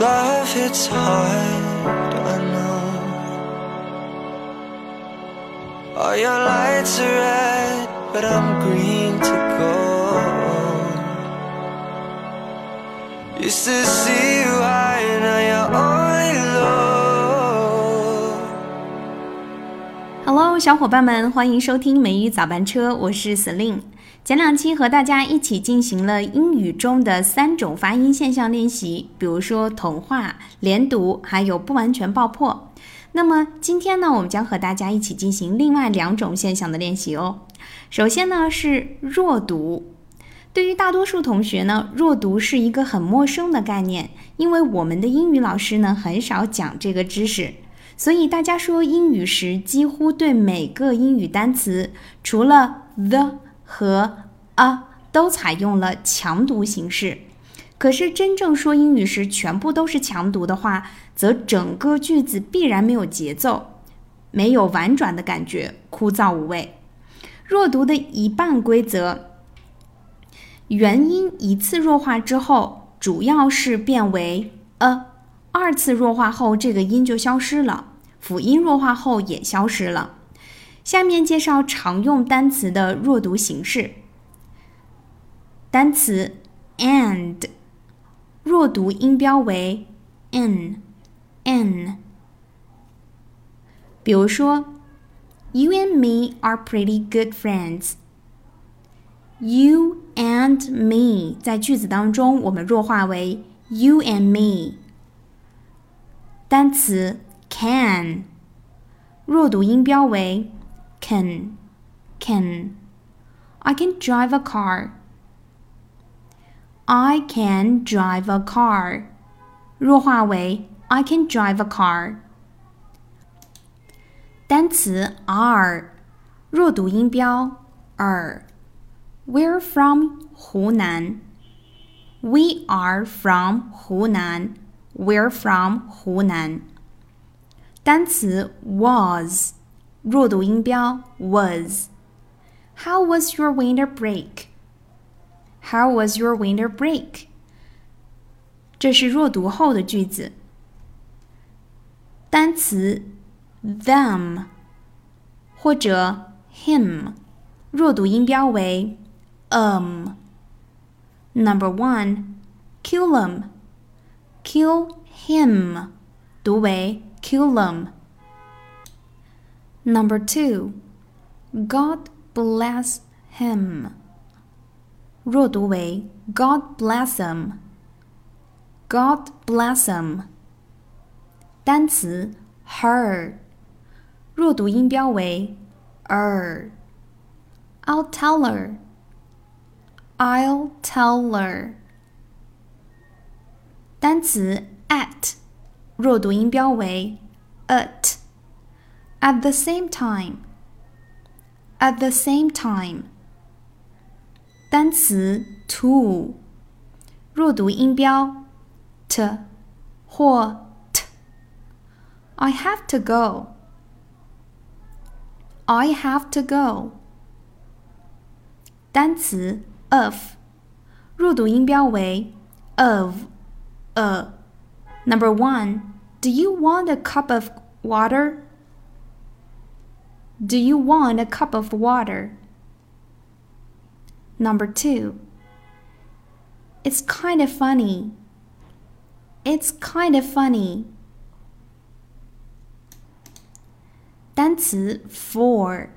Love, it's hard, I know. All your lights are red, but I'm green to gold. Used to see you Hello，小伙伴们，欢迎收听美语早班车，我是 Celine。前两期和大家一起进行了英语中的三种发音现象练习，比如说童话、连读，还有不完全爆破。那么今天呢，我们将和大家一起进行另外两种现象的练习哦。首先呢是弱读，对于大多数同学呢，弱读是一个很陌生的概念，因为我们的英语老师呢很少讲这个知识。所以大家说英语时，几乎对每个英语单词，除了 the 和 a 都采用了强读形式，可是真正说英语时全部都是强读的话，则整个句子必然没有节奏，没有婉转的感觉，枯燥无味。弱读的一半规则：元音一次弱化之后，主要是变为 a；二次弱化后，这个音就消失了；辅音弱化后也消失了。下面介绍常用单词的弱读形式。单词 and 弱读音标为 n n。比如说，You and me are pretty good friends。You and me 在句子当中，我们弱化为 you and me。 单词 can 弱读音标为 can can I can drive a car. I can drive a car. 弱化为 I can drive a car. 单词 are 弱读音标 er. We're from 湖南。We are from 湖南。 We're from 湖南。单词 was 弱读音标 was。How was your winter break? How was your winter break? 这是弱读后的句子。单词 them 或者 him 弱读音标为 um。Number one, kill him, kill him 读为 kill him。Number two, God bless him. 弱读为 God bless him. God bless him. 单词 her 弱读音标为 er. I'll tell her. I'll tell her. 单词 at 弱读音标为 at. At the same time. At the same time. 单词 to 弱读音标 t 或 t。I have to go. I have to go. 单词 of 弱读音标为 of a。Number one, do you want a cup of water? Do you want a cup of water? Number two, it's kind of funny. It's kind of funny. 单词 for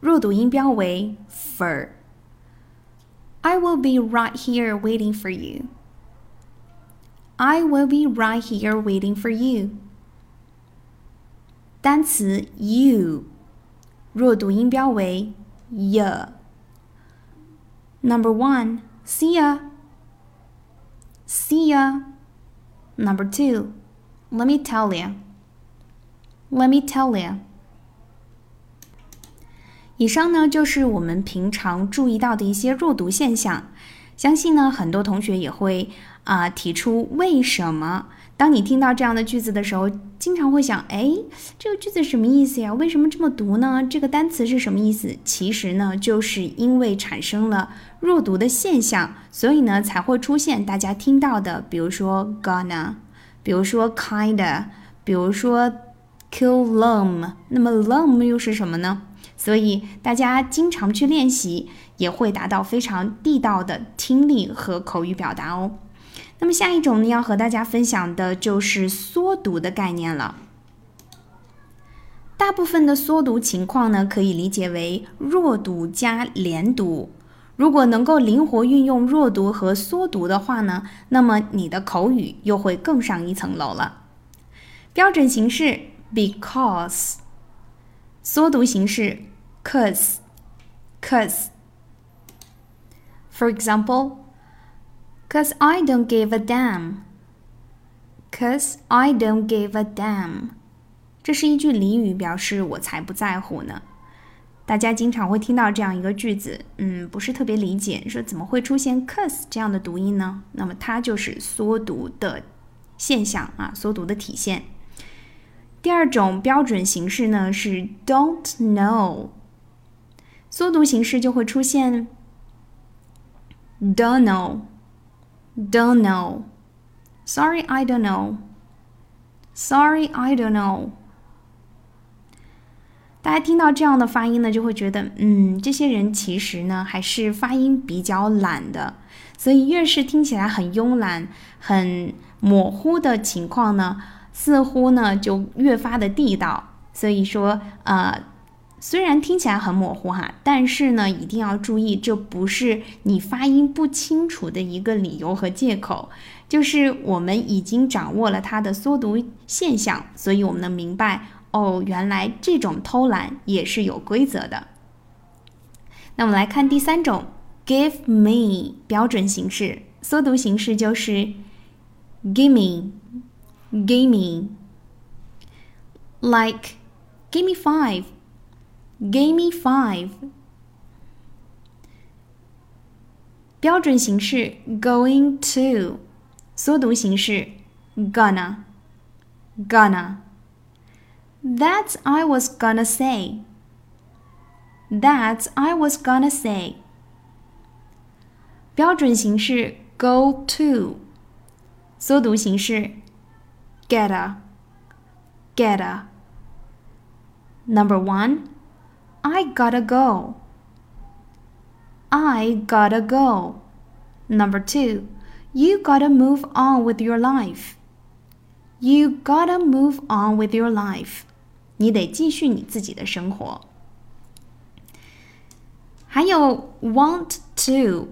弱读音标为 for。I will be right here waiting for you. I will be right here waiting for you. 单词 you 弱读音标为 y。Number one, see ya. See ya. Number two, let me tell ya. Let me tell ya. 以上呢就是我们平常注意到的一些弱读现象，相信呢很多同学也会 啊、提出为什么。当你听到这样的句子的时候，经常会想，哎，这个句子什么意思呀？为什么这么读呢？这个单词是什么意思？其实呢，就是因为产生了弱读的现象，所以呢才会出现大家听到的，比如说 gonna、比如说 kinda，比如说 Kilom 那么 them 又是什么呢？所以大家经常去练习，也会达到非常地道的听力和口语表达哦。那么下一种呢，要和大家分享的就是缩读的概念了。大部分的缩读情况呢，可以理解为弱读加连读。如果能够灵活运用弱读和缩读的话呢，那么你的口语又会更上一层楼了。标准形式 because，缩读形式 cause cause。For example, cause I don't give a damn. Cause I don't give a damn. 这是一句俚语，表示我才不在乎呢。大家经常会听到这样一个句子，嗯，不是特别理解，说怎么会出现 cause 这样的读音呢？那么它就是缩读的现象啊，缩读的体现。第二种标准形式呢是 don't know，缩读形式就会出现 don't know Don't know，sorry I don't know，sorry I don't know。大家听到这样的发音呢，就会觉得，嗯，这些人其实呢还是发音比较懒的。所以越是听起来很慵懒、很模糊的情况呢。似乎呢就越发的地道，所以说呃，虽然听起来很模糊哈，但是呢一定要注意，这不是你发音不清楚的一个理由和借口，就是我们已经掌握了它的缩读现象，所以我们能明白哦，原来这种偷懒也是有规则的。那我们来看第三种，give me 标准形式，缩读形式就是 give me。gaming like give me five give me five 标准形式 going to 缩读形式 gonna gonna that's I was gonna say that's I was gonna say 标准形式 go to 缩读形式 Gotta, gotta. Number one, I gotta go. I gotta go. Number two, you gotta move on with your life. You gotta move on with your life. 你得继续你自己的生活。还有 want to，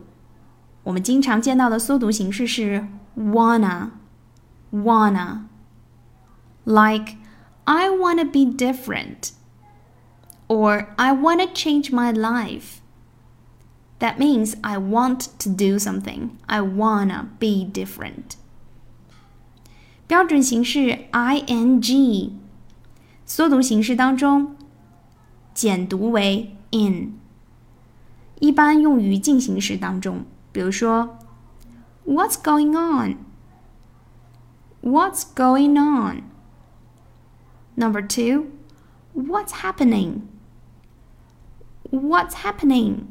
我们经常见到的缩读形式是 wanna，wanna。like I want to be different or I want to change my life. That means I want to do something. I wanna be different. 标准形式 ing，缩读形式当中简读为 in，一般用于进行时当中，比如说 What's going on? What's going on? Number two, what's happening? What's happening?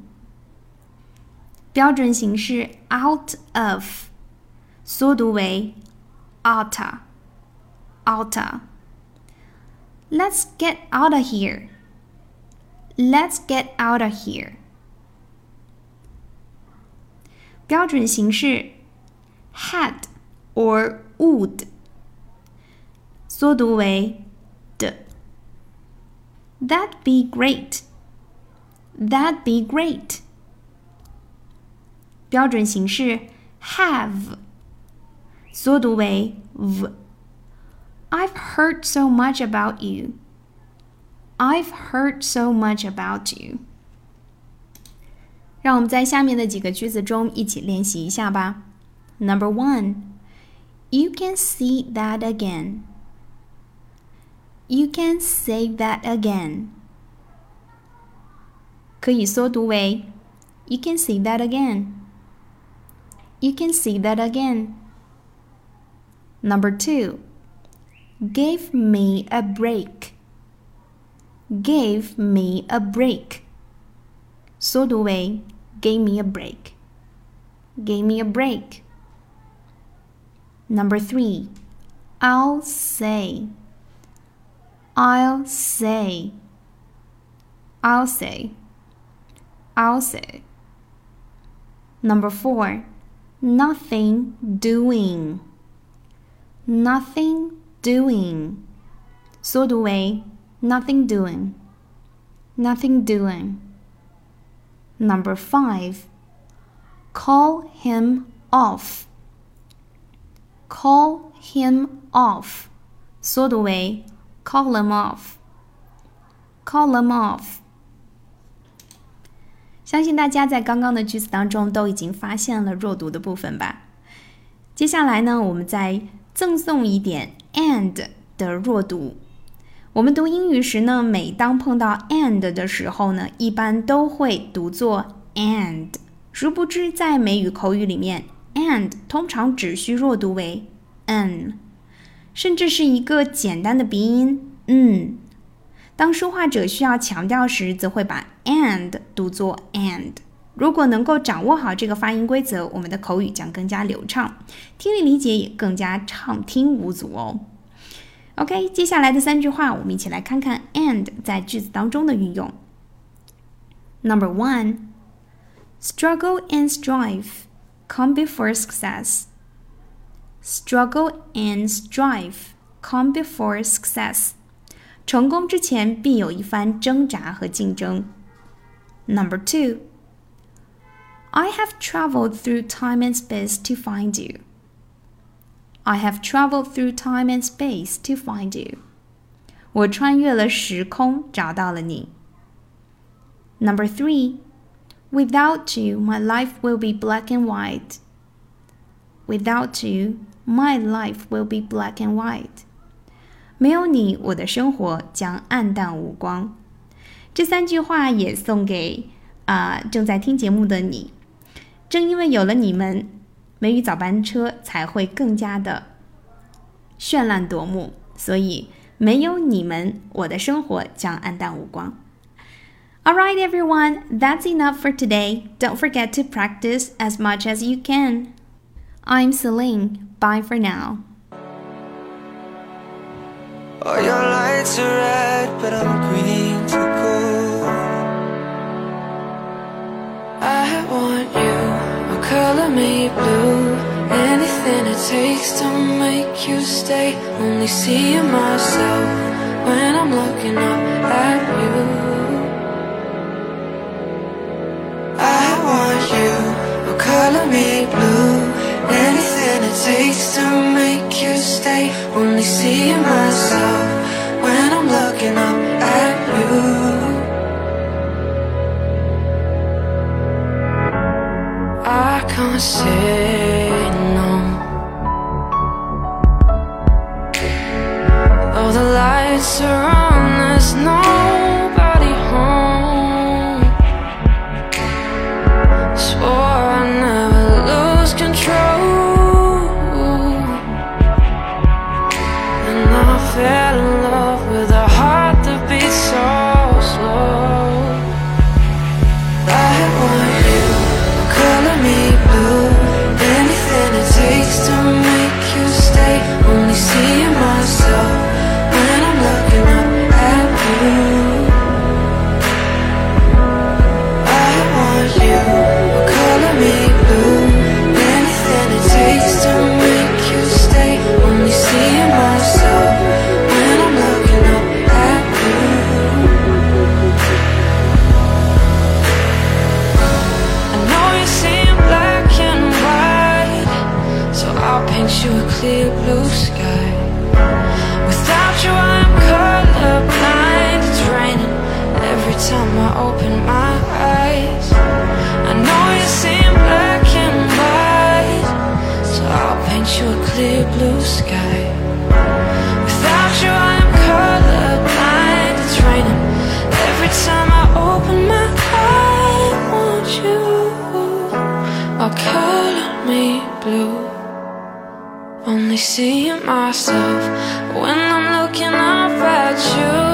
标准形式 out of，缩读为 outa outa。Let's get out of here. Let's get out of here. 标准形式 had or would，缩读为 That'd be great. That'd be great. 标准形式 have，缩读为 v。I've heard so much about you. I've heard so much about you. 让我们在下面的几个句子中一起练习一下吧。Number one, you can see that again. You can say that again. 可以缩读为 You can say that again. You can say that again. Number two, gave me a break. Gave me a break. 缩读为 gave me a break. Gave me a break. Number three, I'll say. I'll say. I'll say. I'll say. Number four, nothing doing. Nothing doing. 缩读为 nothing doing. Nothing doing. Number five, call him off. Call him off. 缩读为 call him off. Call him off. 相信大家在刚刚的句子当中都已经发现了弱读的部分吧。接下来呢，我们再赠送一点 and 的弱读。我们读英语时呢，每当碰到 and 的时候呢，一般都会读作 and。殊不知，在美语口语里面，and 通常只需弱读为 n，甚至是一个简单的鼻音嗯。当说话者需要强调时，则会把 and 读作 and。如果能够掌握好这个发音规则，我们的口语将更加流畅，听力理解也更加畅听无阻哦。OK，接下来的三句话，我们一起来看看 and 在句子当中的运用。Number one, struggle and strive come before success. Struggle and strive come before success. 成功之前必有一番挣扎和竞争。Number two, I have traveled through time and space to find you. I have traveled through time and space to find you. 我穿越了时空找到了你。Number three, without you, my life will be black and white. Without you, my life will be black and white. 没有你，我的生活将暗淡无光。这三句话也送给啊、呃、正在听节目的你。正因为有了你们，美语早班车才会更加的绚烂夺目。所以没有你们，我的生活将暗淡无光。All right, everyone, that's enough for today. Don't forget to practice as much as you can. I'm Celine. Bye for now. All your lights are red, but I'm green to go. I want you, or color me blue. Anything it takes to make you stay. Only seeing myself when I'm looking up at you. I want you, or color me blue. Anything it takes to make you stay. Only seeing myself when I'm looking up at you. I can't say no. All the lights are on, there's nobody you a blue sky. Seeing myself when I'm looking up at you.